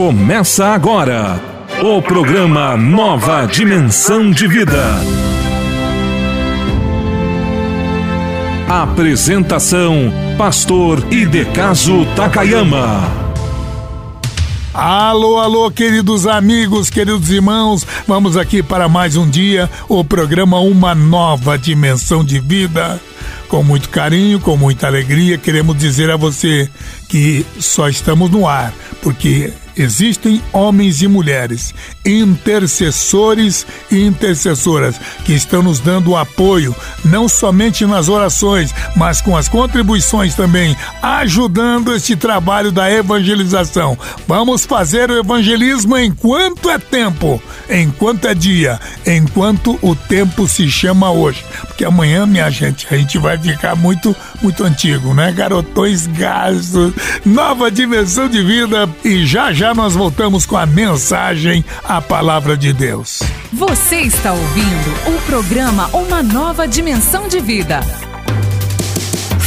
Começa agora o programa Nova Dimensão de Vida. Apresentação: Pastor Idecaso Takayama. Alô, alô, queridos amigos, queridos irmãos, vamos aqui para mais um dia, o programa Uma Nova Dimensão de Vida. Com muito carinho, com muita alegria, queremos dizer a você que só estamos no ar, porque existem homens e mulheres, intercessores e intercessoras, que estão nos dando apoio, não somente nas orações, mas com as contribuições também, ajudando este trabalho da evangelização. Vamos fazer o evangelismo enquanto é tempo, enquanto é dia, enquanto o tempo se chama hoje. Porque amanhã, minha gente, a gente vai ficar muito, muito antigo, né? Garotões gastos, nova dimensão de vida e já já nós voltamos com a mensagem, a palavra de Deus. Você está ouvindo o programa Uma Nova Dimensão de Vida.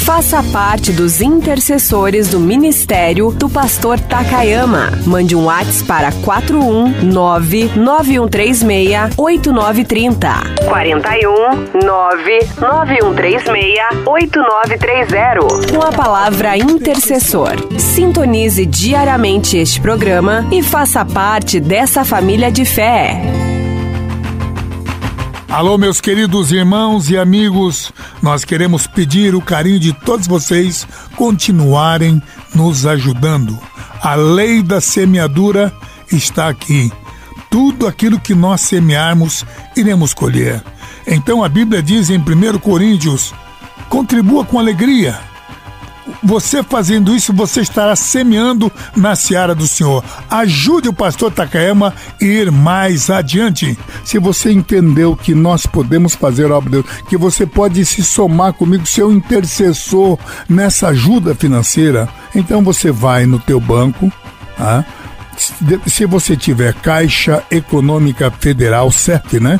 Faça parte dos intercessores do ministério do pastor Takayama. Mande um WhatsApp para 419-9136-8930. 41-99136-8930. Com a palavra intercessor. Sintonize diariamente este programa e faça parte dessa família de fé. Alô, meus queridos irmãos e amigos, nós queremos pedir o carinho de todos vocês continuarem nos ajudando. A lei da semeadura está aqui. Tudo aquilo que nós semearmos, iremos colher. Então a Bíblia diz em 1 Coríntios: contribua com alegria você fazendo isso, você estará semeando na seara do Senhor. Ajude o pastor Takayama a ir mais adiante. Se você entendeu que nós podemos fazer a obra de Deus, que você pode se somar comigo, ser um intercessor nessa ajuda financeira, então você vai no teu banco, ah, se você tiver Caixa Econômica Federal, certo, né?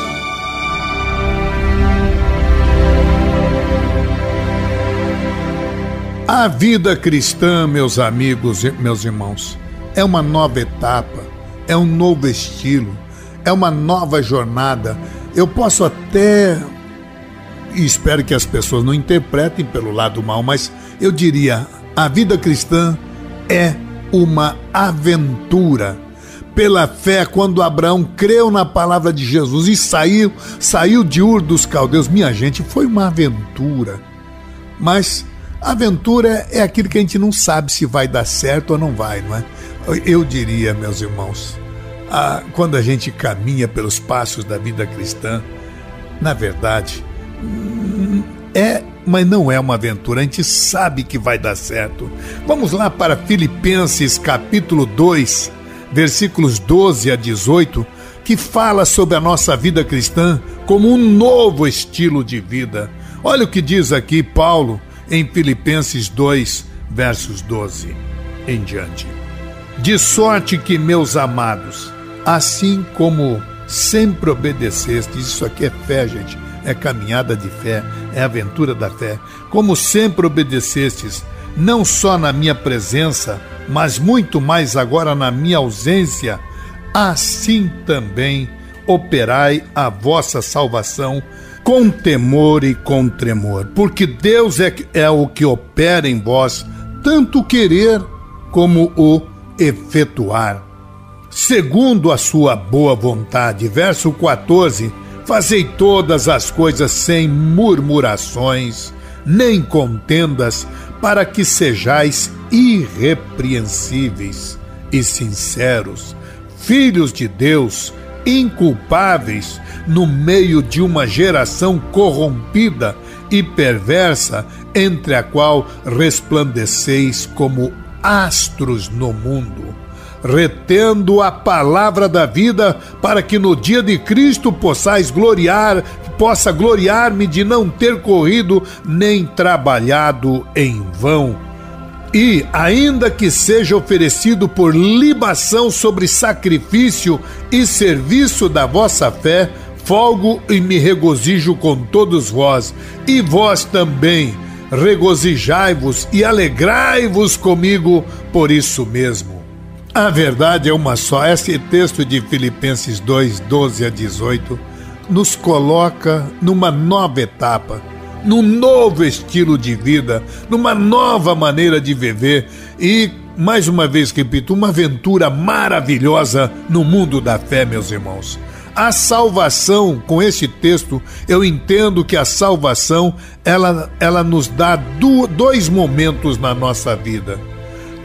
A vida cristã, meus amigos e meus irmãos, é uma nova etapa, é um novo estilo, é uma nova jornada. Eu posso até, e espero que as pessoas não interpretem pelo lado mal, mas eu diria: a vida cristã é uma aventura. pela fé quando Abraão creu na palavra de Jesus e saiu, saiu de Ur dos Caldeus. Minha gente, foi uma aventura. Mas aventura é aquilo que a gente não sabe se vai dar certo ou não vai, não é? Eu diria, meus irmãos, a, quando a gente caminha pelos passos da vida cristã, na verdade, é, mas não é uma aventura, a gente sabe que vai dar certo. Vamos lá para Filipenses capítulo 2, versículos 12 a 18, que fala sobre a nossa vida cristã como um novo estilo de vida. Olha o que diz aqui Paulo em Filipenses 2, versos 12 em diante. De sorte que, meus amados, assim como sempre obedecestes, isso aqui é fé, gente, é caminhada de fé, é aventura da fé, como sempre obedecestes, não só na minha presença, mas muito mais agora na minha ausência, assim também operai a vossa salvação com temor e com tremor, porque Deus é, é o que opera em vós, tanto querer como o efetuar. Segundo a sua boa vontade. Verso 14: Fazei todas as coisas sem murmurações, nem contendas, para que sejais irrepreensíveis e sinceros, filhos de Deus, inculpáveis no meio de uma geração corrompida e perversa, entre a qual resplandeceis como astros no mundo, retendo a palavra da vida, para que no dia de Cristo possais gloriar, possa gloriar-me de não ter corrido nem trabalhado em vão e, ainda que seja oferecido por libação sobre sacrifício e serviço da vossa fé, folgo e me regozijo com todos vós, e vós também regozijai-vos e alegrai-vos comigo por isso mesmo. A verdade é uma só. Esse texto de Filipenses 2, 12 a 18 nos coloca numa nova etapa num novo estilo de vida, numa nova maneira de viver e, mais uma vez repito, uma aventura maravilhosa no mundo da fé, meus irmãos. A salvação, com esse texto, eu entendo que a salvação ela, ela nos dá do, dois momentos na nossa vida.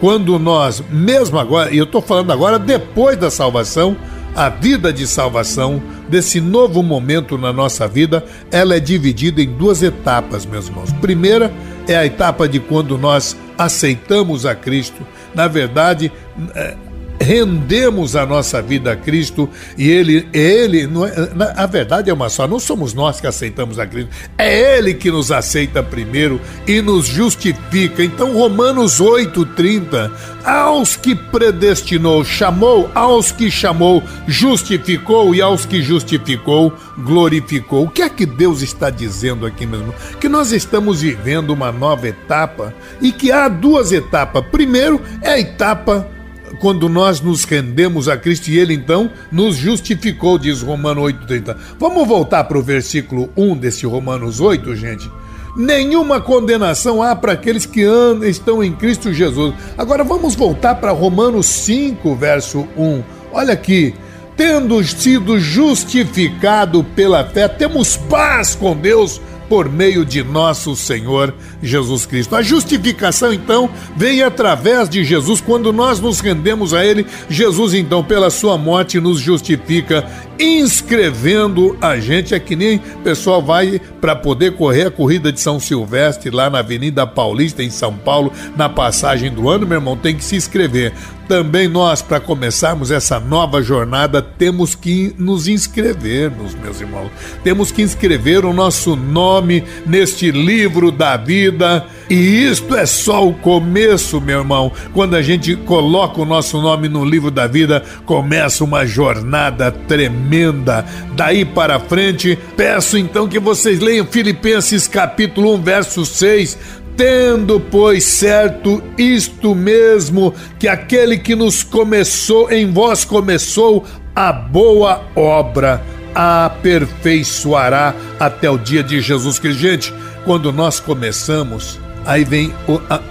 Quando nós, mesmo agora, e eu estou falando agora depois da salvação, a vida de salvação, desse novo momento na nossa vida, ela é dividida em duas etapas, meus irmãos. Primeira é a etapa de quando nós aceitamos a Cristo. Na verdade, é, rendemos a nossa vida a Cristo e Ele, Ele, é, a verdade é uma só, não somos nós que aceitamos a Cristo, é Ele que nos aceita primeiro e nos justifica. Então, Romanos 8,30, aos que predestinou, chamou, aos que chamou, justificou e aos que justificou, glorificou. O que é que Deus está dizendo aqui mesmo? Que nós estamos vivendo uma nova etapa e que há duas etapas. Primeiro é a etapa quando nós nos rendemos a Cristo e Ele então nos justificou, diz Romano 8,30. Vamos voltar para o versículo 1 desse Romanos 8, gente? Nenhuma condenação há para aqueles que estão em Cristo Jesus. Agora vamos voltar para Romanos 5, verso 1. Olha aqui. Tendo sido justificado pela fé, temos paz com Deus por meio de nosso Senhor Jesus Cristo. A justificação, então, vem através de Jesus. Quando nós nos rendemos a Ele, Jesus, então, pela sua morte, nos justifica, inscrevendo a gente. É que nem o pessoal vai para poder correr a corrida de São Silvestre lá na Avenida Paulista, em São Paulo, na passagem do ano, meu irmão, tem que se inscrever. Também nós, para começarmos essa nova jornada, temos que nos inscrever, meus irmãos. Temos que inscrever o nosso nome neste livro da vida. E isto é só o começo, meu irmão. Quando a gente coloca o nosso nome no livro da vida, começa uma jornada tremenda. Daí para frente, peço então que vocês leiam Filipenses capítulo 1, verso 6 Tendo, pois, certo isto mesmo, que aquele que nos começou, em vós começou a boa obra, a aperfeiçoará até o dia de Jesus Cristo. Gente, quando nós começamos, aí vem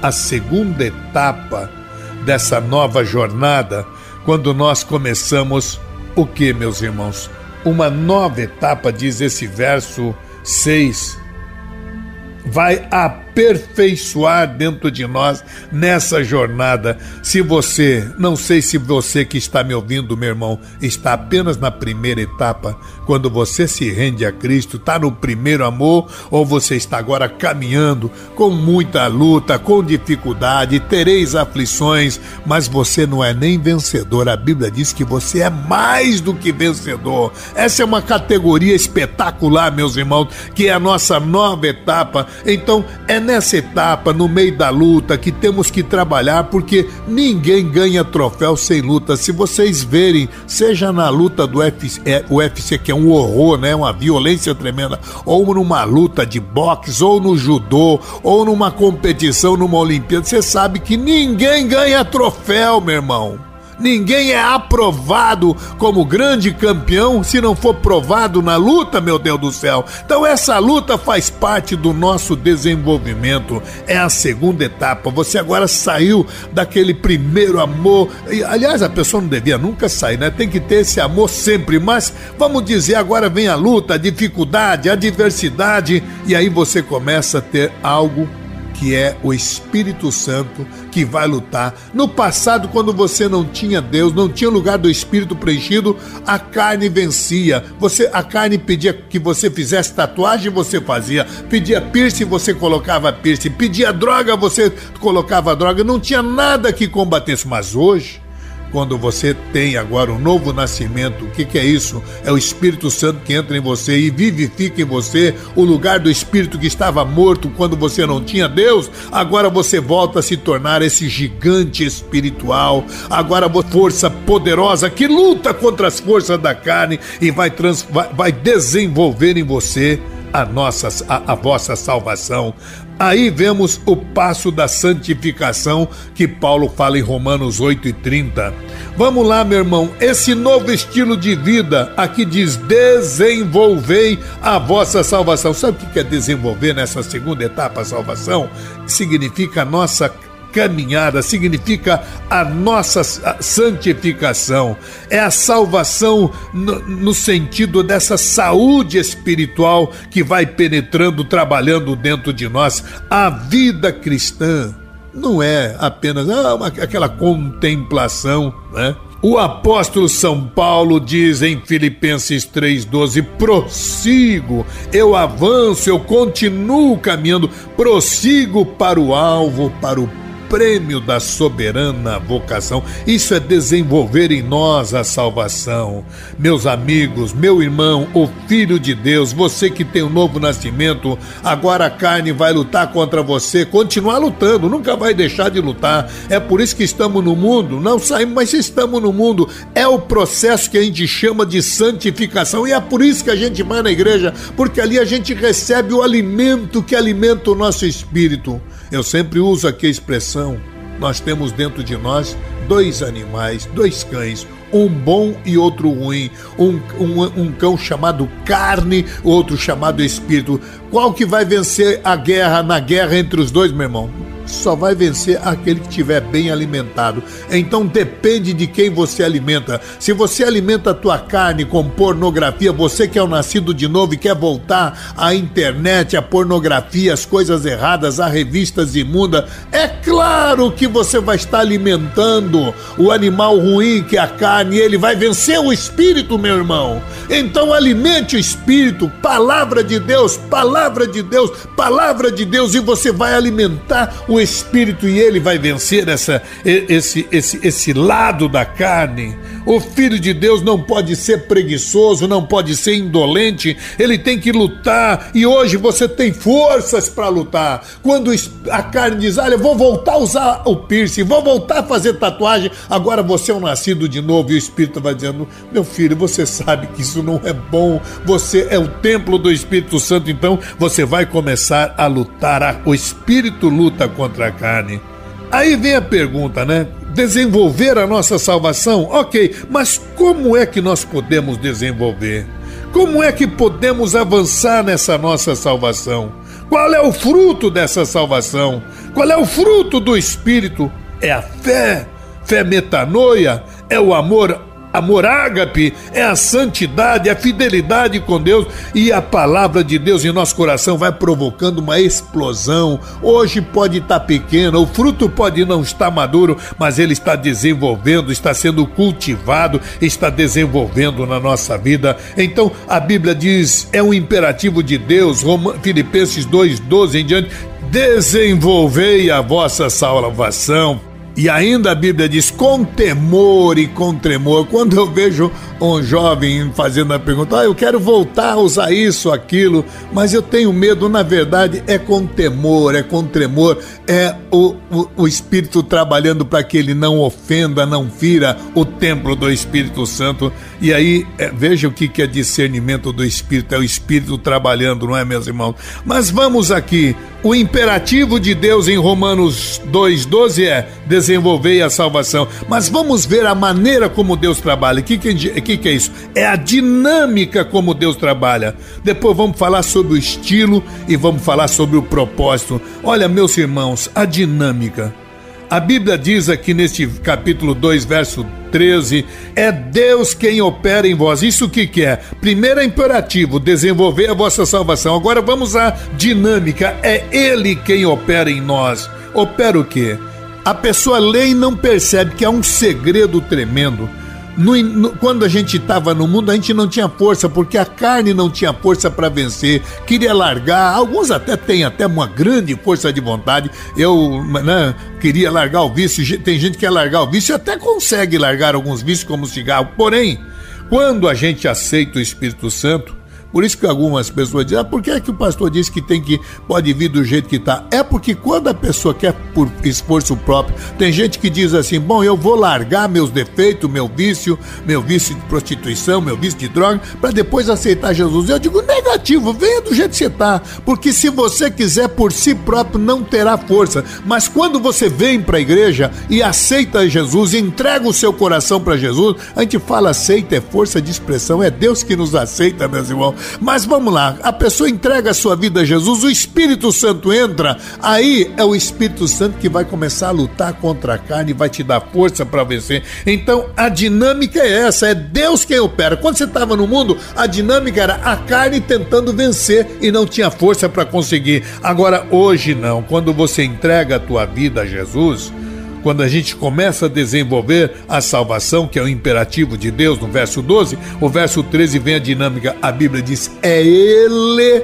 a, segunda etapa dessa nova jornada, quando nós começamos o que, meus irmãos? Uma nova etapa, diz esse verso 6. Vai a aperfeiçoar dentro de nós nessa jornada. Se você, não sei se você que está me ouvindo, meu irmão, está apenas na primeira etapa, quando você se rende a Cristo, está no primeiro amor, ou você está agora caminhando com muita luta, com dificuldade, tereis aflições, mas você não é nem vencedor. A Bíblia diz que você é mais do que vencedor. Essa é uma categoria espetacular, meus irmãos, que é a nossa nova etapa. Então, é nessa etapa, no meio da luta, que temos que trabalhar, porque ninguém ganha troféu sem luta. Se vocês verem, seja na luta do UFC, é, UFC que é um horror, né? Uma violência tremenda, ou numa luta de boxe, ou no judô, ou numa competição, numa Olimpíada, você sabe que ninguém ganha troféu, meu irmão. Ninguém é aprovado como grande campeão se não for provado na luta, meu Deus do céu. Então, essa luta faz parte do nosso desenvolvimento. É a segunda etapa. Você agora saiu daquele primeiro amor. E, aliás, a pessoa não devia nunca sair, né? Tem que ter esse amor sempre. Mas vamos dizer, agora vem a luta, a dificuldade, a adversidade. E aí você começa a ter algo que é o Espírito Santo que vai lutar. No passado, quando você não tinha Deus, não tinha lugar do Espírito preenchido, a carne vencia. Você, a carne pedia que você fizesse tatuagem, você fazia. Pedia piercing, você colocava piercing. Pedia droga, você colocava droga. Não tinha nada que combatesse. Mas hoje quando você tem agora um novo nascimento, o que, que, é isso? É o Espírito Santo que entra em você e vivifica em você o lugar do Espírito que estava morto quando você não tinha Deus. Agora você volta a se tornar esse gigante espiritual. Agora força poderosa que luta contra as forças da carne e vai, trans, vai, vai desenvolver em você a nossa a, a vossa salvação. Aí vemos o passo da santificação que Paulo fala em Romanos 8 e 30. Vamos lá, meu irmão, esse novo estilo de vida aqui diz: desenvolvei a vossa salvação. Sabe o que é desenvolver nessa segunda etapa a salvação? Significa a nossa caminhada, significa a nossa santificação. É a salvação no, no sentido dessa saúde espiritual que vai penetrando, trabalhando dentro de nós. A vida cristã não é apenas ah, uma, aquela contemplação, né? O apóstolo São Paulo diz em Filipenses 3,12: prossigo, eu avanço, eu continuo caminhando, prossigo para o alvo, para o prêmio da soberana vocação. Isso é desenvolver em nós a salvação. Meus amigos, meu irmão, o Filho de Deus, você que tem um novo nascimento, agora a carne vai lutar contra você, continuar lutando, nunca vai deixar de lutar. É por isso que estamos no mundo, não saímos, mas estamos no mundo. É o processo que a gente chama de santificação e é por isso que a gente vai na igreja, porque ali a gente recebe o alimento que alimenta o nosso espírito. Eu sempre uso aqui a expressão: nós temos dentro de nós dois animais, dois cães, um bom e outro ruim, um, um, um, cão chamado carne, outro chamado espírito. Qual que vai vencer a guerra na guerra entre os dois, meu irmão? só vai vencer aquele que estiver bem alimentado. Então depende de quem você alimenta. Se você alimenta a tua carne com pornografia, você que é o nascido de novo e quer voltar à internet, à pornografia, às coisas erradas, a revistas imundas, é claro que você vai estar alimentando o animal ruim que é a carne, ele vai vencer o espírito, meu irmão. Então alimente o espírito, palavra de Deus, palavra de Deus, palavra de Deus, e você vai alimentar o o espírito e ele vai vencer essa, esse, esse, esse lado da carne. O filho de Deus não pode ser preguiçoso, não pode ser indolente, ele tem que lutar e hoje você tem forças para lutar. Quando a carne diz: Olha, vou voltar a usar o piercing, vou voltar a fazer tatuagem, agora você é um nascido de novo e o espírito vai dizendo: Meu filho, você sabe que isso não é bom, você é o templo do Espírito Santo, então você vai começar a lutar. O espírito luta contra a carne. Aí vem a pergunta, né? Desenvolver a nossa salvação? Ok, mas como é que nós podemos desenvolver? Como é que podemos avançar nessa nossa salvação? Qual é o fruto dessa salvação? Qual é o fruto do Espírito? É a fé, fé metanoia, é o amor Amor ágape é a santidade, a fidelidade com Deus e a palavra de Deus em nosso coração vai provocando uma explosão. Hoje pode estar pequeno, o fruto pode não estar maduro, mas ele está desenvolvendo, está sendo cultivado, está desenvolvendo na nossa vida. Então a Bíblia diz, é um imperativo de Deus, Filipenses 2:12 em diante, desenvolvei a vossa salvação e ainda a Bíblia diz com temor e com tremor. Quando eu vejo um jovem fazendo a pergunta, ah, eu quero voltar a usar isso, aquilo, mas eu tenho medo, na verdade é com temor, é com tremor, é o, o, o Espírito trabalhando para que ele não ofenda, não fira o templo do Espírito Santo. E aí, é, veja o que, que é discernimento do Espírito, é o Espírito trabalhando, não é, meus irmãos? Mas vamos aqui, o imperativo de Deus em Romanos 2,12 é desenvolver a salvação. Mas vamos ver a maneira como Deus trabalha. O que, que, que, que é isso? É a dinâmica como Deus trabalha. Depois vamos falar sobre o estilo e vamos falar sobre o propósito. Olha, meus irmãos, a dinâmica. A Bíblia diz aqui neste capítulo 2, verso 13, é Deus quem opera em vós. Isso o que, que é? Primeiro é imperativo, desenvolver a vossa salvação. Agora vamos à dinâmica, é Ele quem opera em nós. Opera o quê? A pessoa lê e não percebe que há um segredo tremendo. No, no, quando a gente estava no mundo, a gente não tinha força, porque a carne não tinha força para vencer, queria largar. Alguns até têm até uma grande força de vontade. Eu né, queria largar o vício, tem gente que quer largar o vício e até consegue largar alguns vícios, como o cigarro. Porém, quando a gente aceita o Espírito Santo, por isso que algumas pessoas dizem, ah, por que é que o pastor disse que tem que pode vir do jeito que está? É porque quando a pessoa quer por esforço próprio, tem gente que diz assim, bom, eu vou largar meus defeitos, meu vício, meu vício de prostituição, meu vício de droga, para depois aceitar Jesus. Eu digo, negativo, venha do jeito que você está, porque se você quiser por si próprio, não terá força. Mas quando você vem para a igreja e aceita Jesus, entrega o seu coração para Jesus, a gente fala aceita, é força de expressão, é Deus que nos aceita, meus irmãos. Mas vamos lá, a pessoa entrega a sua vida a Jesus, o Espírito Santo entra, aí é o Espírito Santo que vai começar a lutar contra a carne e vai te dar força para vencer. Então a dinâmica é essa, é Deus quem opera. Quando você estava no mundo, a dinâmica era a carne tentando vencer e não tinha força para conseguir. Agora hoje não, quando você entrega a tua vida a Jesus, quando a gente começa a desenvolver a salvação, que é o imperativo de Deus, no verso 12, o verso 13 vem a dinâmica, a Bíblia diz: é Ele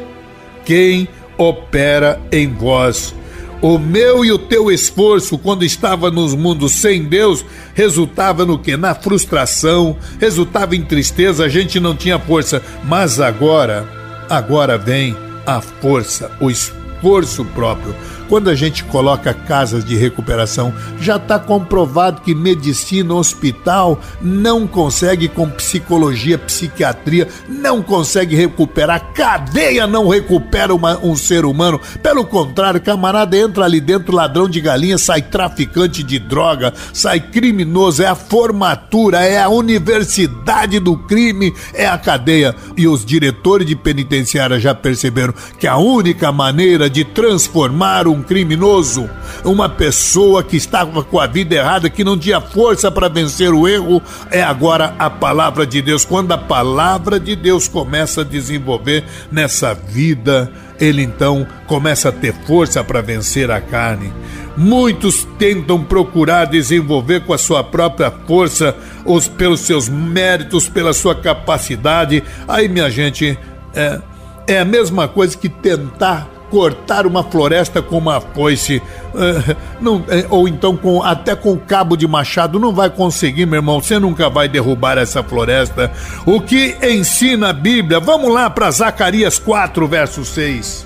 quem opera em vós. O meu e o teu esforço, quando estava nos mundos sem Deus, resultava no que? Na frustração, resultava em tristeza, a gente não tinha força. Mas agora, agora vem a força, o esforço próprio. Quando a gente coloca casas de recuperação, já está comprovado que medicina, hospital não consegue com psicologia, psiquiatria, não consegue recuperar. Cadeia não recupera uma, um ser humano. Pelo contrário, camarada entra ali dentro, ladrão de galinha, sai traficante de droga, sai criminoso. É a formatura, é a universidade do crime, é a cadeia. E os diretores de penitenciária já perceberam que a única maneira de transformar um criminoso, uma pessoa que estava com a vida errada, que não tinha força para vencer o erro, é agora a palavra de Deus. Quando a palavra de Deus começa a desenvolver nessa vida, ele então começa a ter força para vencer a carne. Muitos tentam procurar desenvolver com a sua própria força, os, pelos seus méritos, pela sua capacidade. Aí, minha gente, é, é a mesma coisa que tentar cortar uma floresta com uma foice, uh, não, uh, ou então com, até com cabo de machado, não vai conseguir, meu irmão. Você nunca vai derrubar essa floresta. O que ensina a Bíblia? Vamos lá para Zacarias 4, verso 6.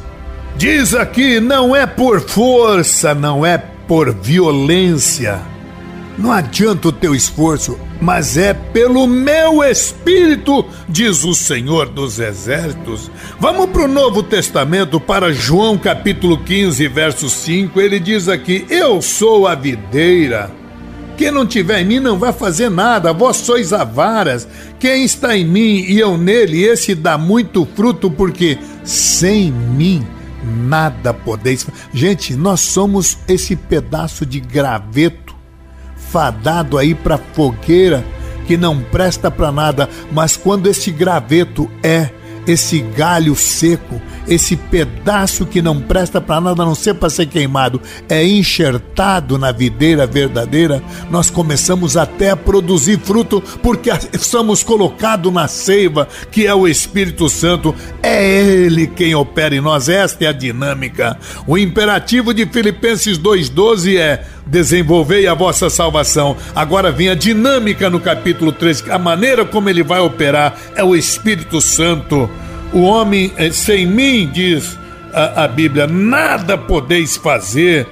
Diz aqui: não é por força, não é por violência. Não adianta o teu esforço, mas é pelo meu espírito, diz o Senhor dos Exércitos. Vamos para o Novo Testamento, para João capítulo 15, verso 5. Ele diz aqui: Eu sou a videira. Quem não tiver em mim não vai fazer nada, vós sois avaras. Quem está em mim e eu nele, esse dá muito fruto, porque sem mim nada podeis. Gente, nós somos esse pedaço de graveto fadado aí para fogueira que não presta para nada, mas quando esse graveto é esse galho seco, esse pedaço que não presta para nada a não ser para ser queimado, é enxertado na videira verdadeira, nós começamos até a produzir fruto, porque somos colocados na seiva, que é o Espírito Santo, é Ele quem opera em nós, esta é a dinâmica. O imperativo de Filipenses 2,12 é: desenvolvei a vossa salvação. Agora vem a dinâmica no capítulo 3, a maneira como ele vai operar é o Espírito Santo. O homem eh, sem mim, diz a, a Bíblia, nada podeis fazer.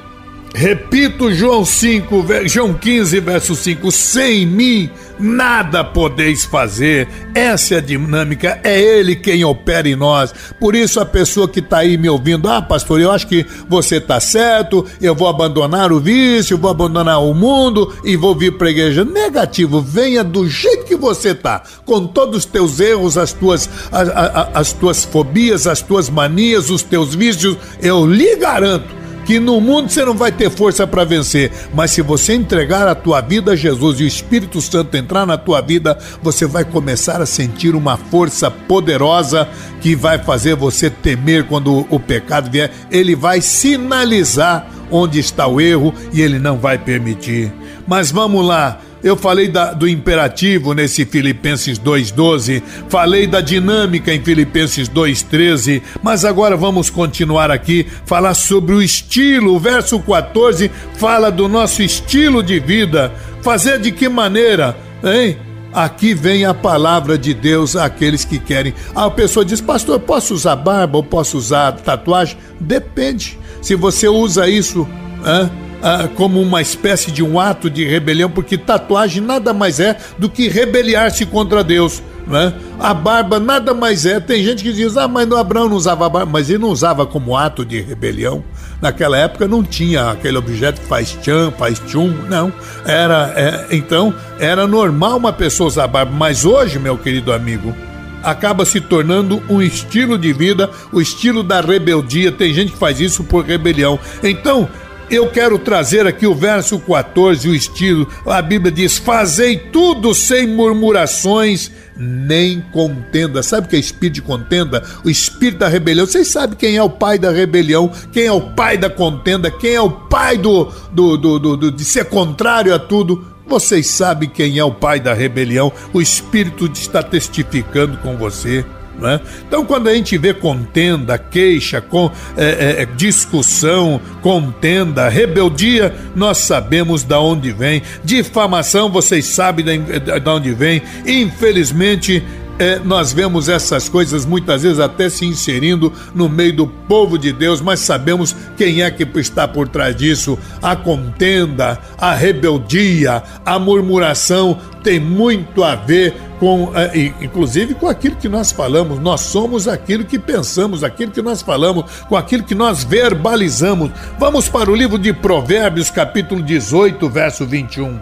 Repito João 5, João 15, verso 5, sem mim nada podeis fazer. Essa é a dinâmica, é Ele quem opera em nós. Por isso, a pessoa que está aí me ouvindo, ah, pastor, eu acho que você está certo, eu vou abandonar o vício, vou abandonar o mundo e vou vir para a igreja. Negativo, venha do jeito que você está, com todos os teus erros, as tuas, as, as, as tuas fobias, as tuas manias, os teus vícios, eu lhe garanto que no mundo você não vai ter força para vencer, mas se você entregar a tua vida a Jesus e o Espírito Santo entrar na tua vida, você vai começar a sentir uma força poderosa que vai fazer você temer quando o pecado vier. Ele vai sinalizar onde está o erro e ele não vai permitir. Mas vamos lá. Eu falei da, do imperativo nesse Filipenses 2,12, falei da dinâmica em Filipenses 2,13, mas agora vamos continuar aqui, falar sobre o estilo. O verso 14 fala do nosso estilo de vida. Fazer de que maneira, hein? Aqui vem a palavra de Deus àqueles que querem. A pessoa diz, pastor, posso usar barba ou posso usar tatuagem? Depende. Se você usa isso, hein? Ah, como uma espécie de um ato de rebelião, porque tatuagem nada mais é do que rebeliar-se contra Deus. Né? A barba nada mais é. Tem gente que diz, ah, mas Abraão não usava barba, mas ele não usava como ato de rebelião. Naquela época não tinha aquele objeto que faz tchan, faz tchum, não. Era, é, então, era normal uma pessoa usar barba, mas hoje, meu querido amigo, acaba se tornando um estilo de vida, o estilo da rebeldia. Tem gente que faz isso por rebelião. Então, eu quero trazer aqui o verso 14, o estilo. A Bíblia diz: Fazei tudo sem murmurações nem contenda. Sabe o que é espírito de contenda? O espírito da rebelião. Vocês sabem quem é o pai da rebelião, quem é o pai da contenda, quem é o pai do, do, do, do, do de ser contrário a tudo. Vocês sabem quem é o pai da rebelião. O espírito está testificando com você. Né? Então, quando a gente vê contenda, queixa, com, é, é, é, discussão, contenda, rebeldia, nós sabemos da onde vem. Difamação, vocês sabem da onde vem. Infelizmente, é, nós vemos essas coisas muitas vezes até se inserindo no meio do povo de Deus, mas sabemos quem é que está por trás disso. A contenda, a rebeldia, a murmuração tem muito a ver com, é, inclusive com aquilo que nós falamos. Nós somos aquilo que pensamos, aquilo que nós falamos, com aquilo que nós verbalizamos. Vamos para o livro de Provérbios, capítulo 18, verso 21.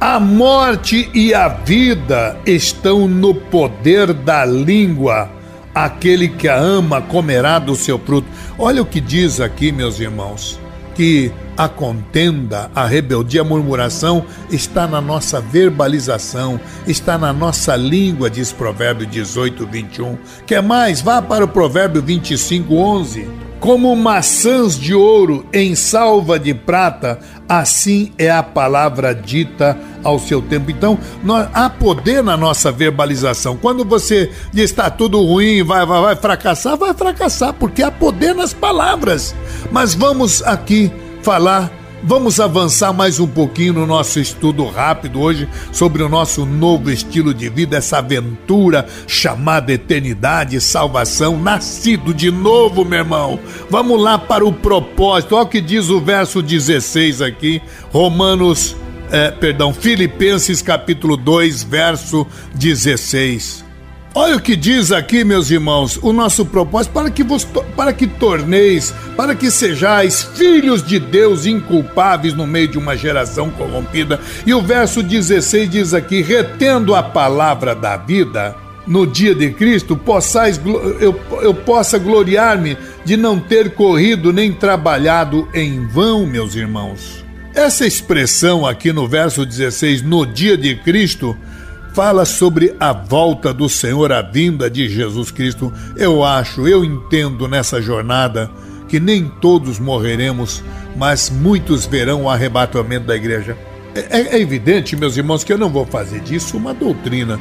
A morte e a vida estão no poder da língua. Aquele que a ama comerá do seu fruto. Olha o que diz aqui, meus irmãos, que a contenda, a rebeldia, a murmuração está na nossa verbalização, está na nossa língua, diz Provérbio 18, 21. Quer mais? Vá para o Provérbio 25, 11 como maçãs de ouro em salva de prata, assim é a palavra dita ao seu tempo. Então, nós, há poder na nossa verbalização. Quando você diz está tudo ruim, vai, vai, vai fracassar, vai fracassar, porque há poder nas palavras. Mas vamos aqui falar Vamos avançar mais um pouquinho no nosso estudo rápido hoje sobre o nosso novo estilo de vida, essa aventura chamada eternidade, salvação, nascido de novo, meu irmão. Vamos lá para o propósito. Olha o que diz o verso 16 aqui, Romanos, é, perdão, Filipenses capítulo 2, verso 16. Olha o que diz aqui, meus irmãos, o nosso propósito para que vos para que torneis, para que sejais filhos de Deus inculpáveis no meio de uma geração corrompida. E o verso 16 diz aqui: retendo a palavra da vida, no dia de Cristo, possais, eu, eu possa gloriar-me de não ter corrido nem trabalhado em vão, meus irmãos. Essa expressão aqui no verso 16, no dia de Cristo, fala sobre a volta do Senhor, a vinda de Jesus Cristo. Eu acho, eu entendo nessa jornada que nem todos morreremos, mas muitos verão o arrebatamento da igreja. É, é, evidente, meus irmãos, que eu não vou fazer disso uma doutrina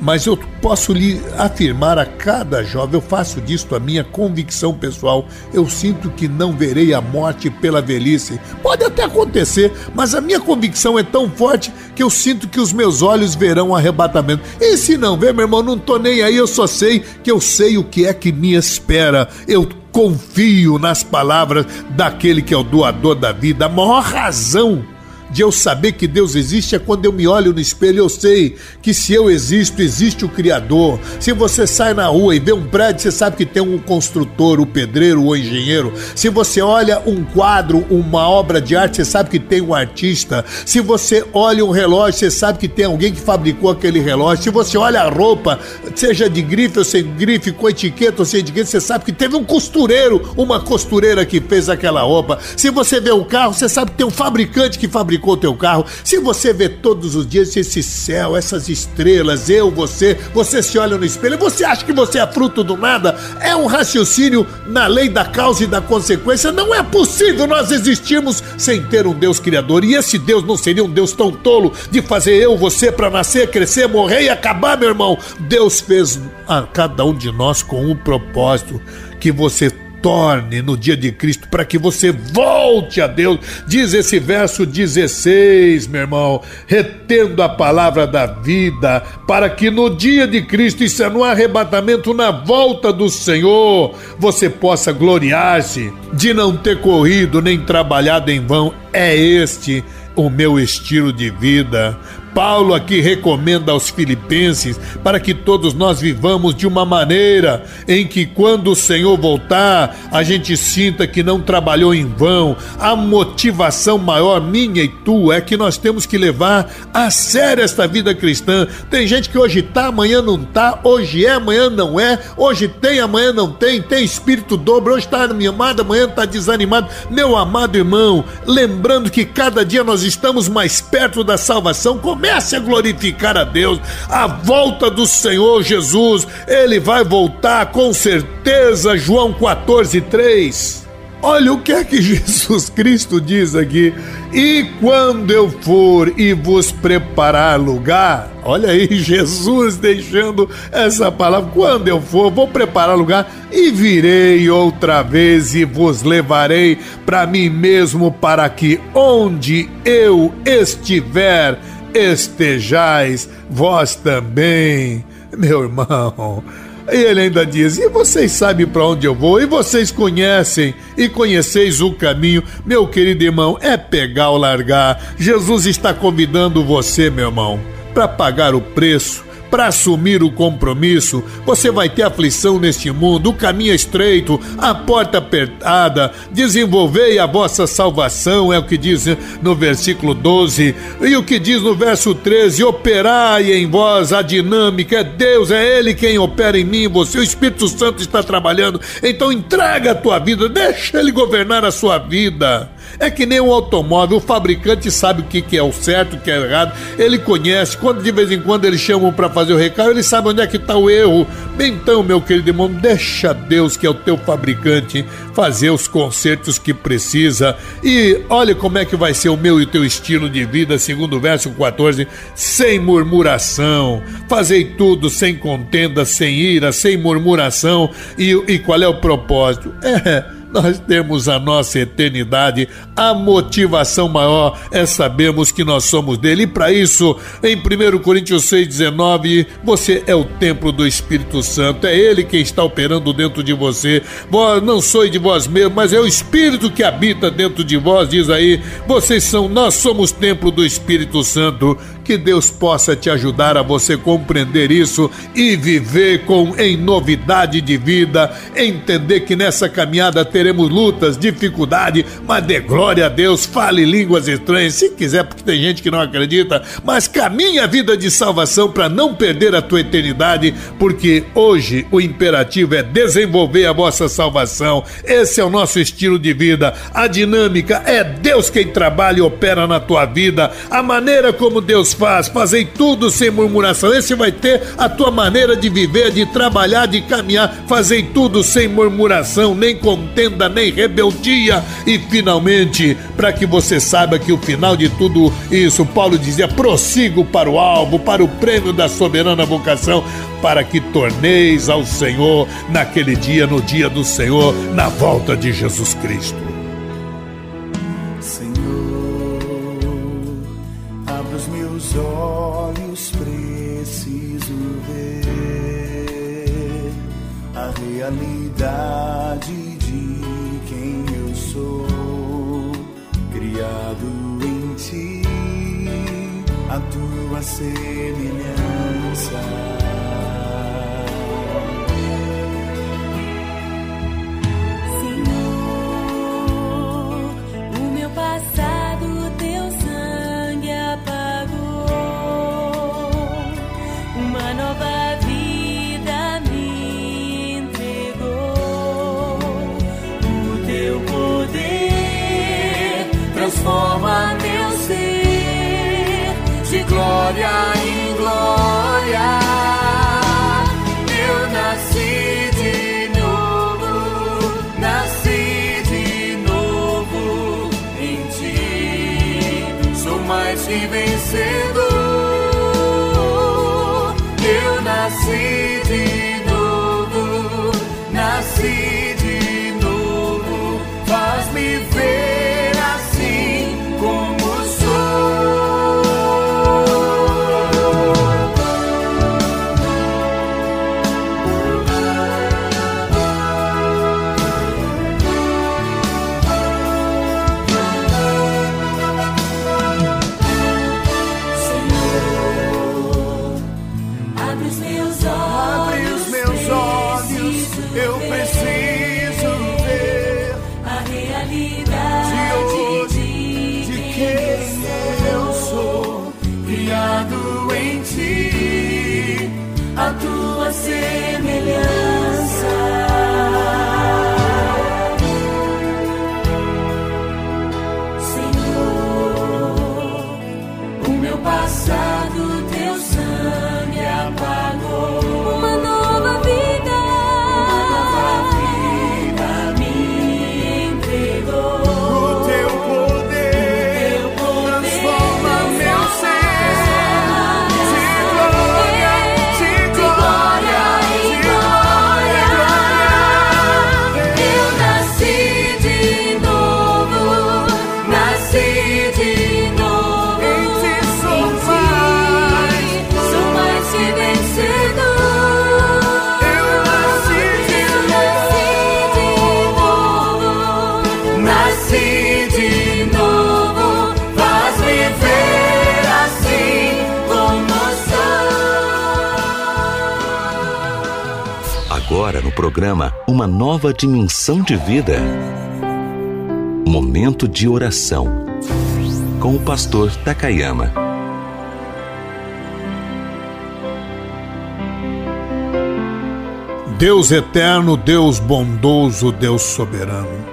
mas eu posso lhe afirmar a cada jovem, eu faço disto a minha convicção pessoal. Eu sinto que não verei a morte pela velhice. Pode até acontecer, mas a minha convicção é tão forte que eu sinto que os meus olhos verão o arrebatamento. E se não ver, meu irmão, não tô nem aí, eu só sei que eu sei o que é que me espera. Eu confio nas palavras daquele que é o doador da vida. A maior razão de eu saber que Deus existe é quando eu me olho no espelho eu sei que se eu existo, existe o Criador. Se você sai na rua e vê um prédio, você sabe que tem um construtor, o pedreiro, o engenheiro. Se você olha um quadro, uma obra de arte, você sabe que tem um artista. Se você olha um relógio, você sabe que tem alguém que fabricou aquele relógio. Se você olha a roupa, seja de grife ou sem grife, com etiqueta ou sem etiqueta, você sabe que teve um costureiro, uma costureira que fez aquela roupa. Se você vê o carro, você sabe que tem um fabricante que fabricou fabricou o teu carro, se você vê todos os dias esse céu, essas estrelas, eu, você, você se olha no espelho, você acha que você é fruto do nada? É um raciocínio na lei da causa e da consequência. Não é possível nós existirmos sem ter um Deus criador. E esse Deus não seria um Deus tão tolo de fazer eu, você para nascer, crescer, morrer e acabar, meu irmão. Deus fez a cada um de nós com um propósito que você torne no dia de Cristo, para que você volte a Deus. Diz esse verso 16, meu irmão, retendo a palavra da vida, para que no dia de Cristo, isso é no arrebatamento, na volta do Senhor, você possa gloriar-se de não ter corrido nem trabalhado em vão. É este o meu estilo de vida. Paulo aqui recomenda aos filipenses para que todos nós vivamos de uma maneira em que, quando o Senhor voltar, a gente sinta que não trabalhou em vão. A motivação maior, minha e tua, é que nós temos que levar a sério esta vida cristã. Tem gente que hoje tá, amanhã não tá, hoje é, amanhã não é, hoje tem, amanhã não tem, tem espírito dobro, hoje está animado, amanhã está desanimado. Meu amado irmão, lembrando que cada dia nós estamos mais perto da salvação, comece a glorificar a Deus. A volta do Senhor Jesus, ele vai voltar com certeza. João 14, 3. Olha o que é que Jesus Cristo diz aqui. E quando eu for e vos preparar lugar, olha aí, Jesus deixando essa palavra. Quando eu for, vou preparar lugar e virei outra vez e vos levarei para mim mesmo, para que onde eu estiver, estejais vós também. Meu irmão, e ele ainda diz: E vocês sabem para onde eu vou? E vocês conhecem e conheceis o caminho? Meu querido irmão, é pegar ou largar. Jesus está convidando você, meu irmão, para pagar o preço para assumir o compromisso, você vai ter aflição neste mundo, o caminho é estreito, a porta apertada. Desenvolvei a vossa salvação, é o que diz no versículo 12. E o que diz no verso 13: operai em vós a dinâmica, é Deus, é Ele quem opera em mim, você, o Espírito Santo está trabalhando. Então entrega a tua vida, deixa Ele governar a sua vida. É que nem um automóvel, o fabricante sabe o que, é o certo, o que é errado, ele conhece. Quando de vez em quando eles chamam para fazer o recado, ele sabe onde é que está o erro. Então, meu querido irmão, deixa Deus, que é o teu fabricante, fazer os consertos que precisa. E olha como é que vai ser o meu e o teu estilo de vida, segundo o verso 14, sem murmuração. Fazei tudo sem contenda, sem ira, sem murmuração. E, e qual é o propósito? É nós temos a nossa eternidade. A motivação maior é sabermos que nós somos dele. E para isso, em 1 Coríntios 6,19, você é o templo do Espírito Santo. É ele quem está operando dentro de você. Vós não sois de vós mesmos, mas é o Espírito que habita dentro de vós, diz aí. Vocês são, nós somos templo do Espírito Santo Que Deus possa te ajudar a você compreender isso e viver com em novidade de vida, entender que nessa caminhada teremos lutas, dificuldade, mas dê glória a Deus, fale línguas estranhas, se quiser, porque tem gente que não acredita, mas caminhe a vida de salvação para não perder a tua eternidade, porque hoje o imperativo é desenvolver a vossa salvação. Esse é o nosso estilo de vida. A dinâmica é Deus quem trabalha e opera na tua vida. A maneira como Deus faz, fazer tudo sem murmuração. Esse vai ter a tua maneira de viver, de trabalhar, de caminhar, fazer tudo sem murmuração, nem contenda, nem rebeldia. E finalmente, para que você saiba que o final de tudo isso, Paulo dizia: prossigo para o alvo, para o prêmio da soberana vocação, para que torneis ao Senhor naquele dia, no dia do Senhor, na volta de Jesus Cristo. Realidade de quem eu sou, criado em ti, a tua semelhança. Programa Uma Nova Dimensão de Vida. Momento de oração com o pastor Takayama. Deus eterno, Deus bondoso, Deus soberano.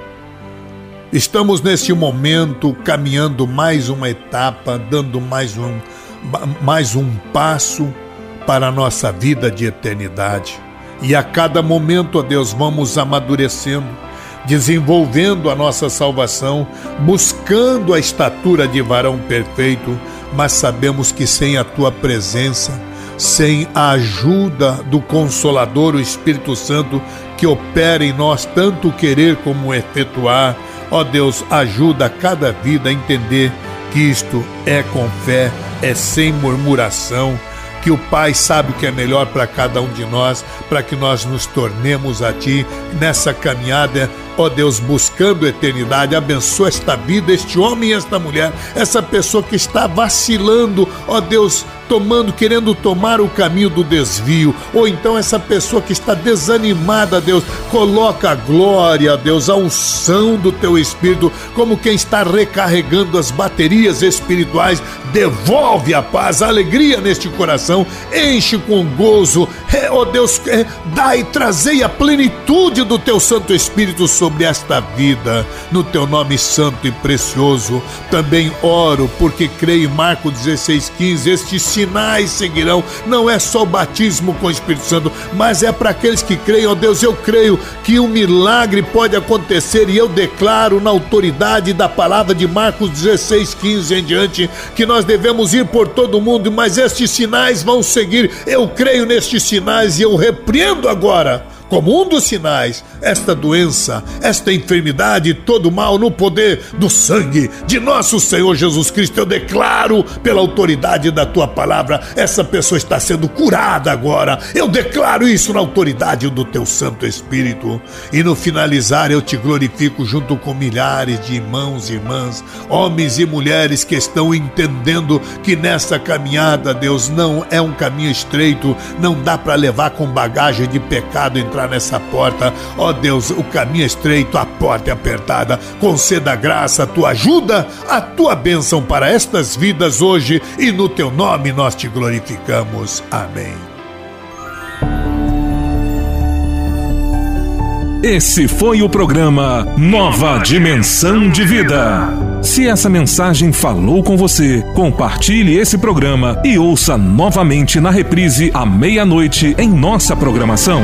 Estamos neste momento caminhando mais uma etapa, dando mais um, mais um passo para a nossa vida de eternidade. E a cada momento, ó Deus, vamos amadurecendo, desenvolvendo a nossa salvação, buscando a estatura de varão perfeito, mas sabemos que sem a tua presença, sem a ajuda do Consolador, o Espírito Santo, que opera em nós tanto querer como efetuar, ó Deus, ajuda cada vida a entender que isto é com fé, é sem murmuração que o Pai sabe o que é melhor para cada um de nós, para que nós nos tornemos a Ti nessa caminhada ó Deus, buscando eternidade. Abençoa esta vida, este homem e esta mulher, essa pessoa que está vacilando, ó Deus, tomando, querendo tomar o caminho do desvio, ou então essa pessoa que está desanimada, Deus, coloca a glória, Deus, a unção do teu espírito, como quem está recarregando as baterias espirituais, devolve a paz, a alegria neste coração, enche com gozo, é, ó Deus, é, dai, trazei a plenitude do teu Santo Espírito sobre esta vida, no teu nome santo e precioso. Também oro, porque creio em Marcos 16,15, estes sinais seguirão. Não é só o batismo com o Espírito Santo, mas é para aqueles que creem, ó oh Deus, eu creio que um milagre pode acontecer e eu declaro na autoridade da palavra de Marcos 16, 15 em diante que nós devemos ir por todo o mundo, mas estes sinais vão seguir. Eu creio nestes sinais e eu repreendo agora como um dos sinais, esta doença, esta enfermidade, todo mal no poder do sangue de nosso Senhor Jesus Cristo. Eu declaro pela autoridade da tua palavra, essa pessoa está sendo curada agora. Eu declaro isso na autoridade do teu Santo Espírito. E no finalizar, eu te glorifico junto com milhares de irmãos e irmãs, homens e mulheres que estão entendendo que nessa caminhada, Deus, não é um caminho estreito, não dá para levar com bagagem de pecado entrar nessa porta. Ó oh Deus, o caminho é estreito, a porta é apertada. Conceda a graça, a tua ajuda, a tua bênção para estas vidas hoje e no teu nome nós te glorificamos. Amém. Esse foi o programa Nova Dimensão de Vida. Se essa mensagem falou com você, compartilhe esse programa e ouça novamente na reprise à meia-noite em nossa programação.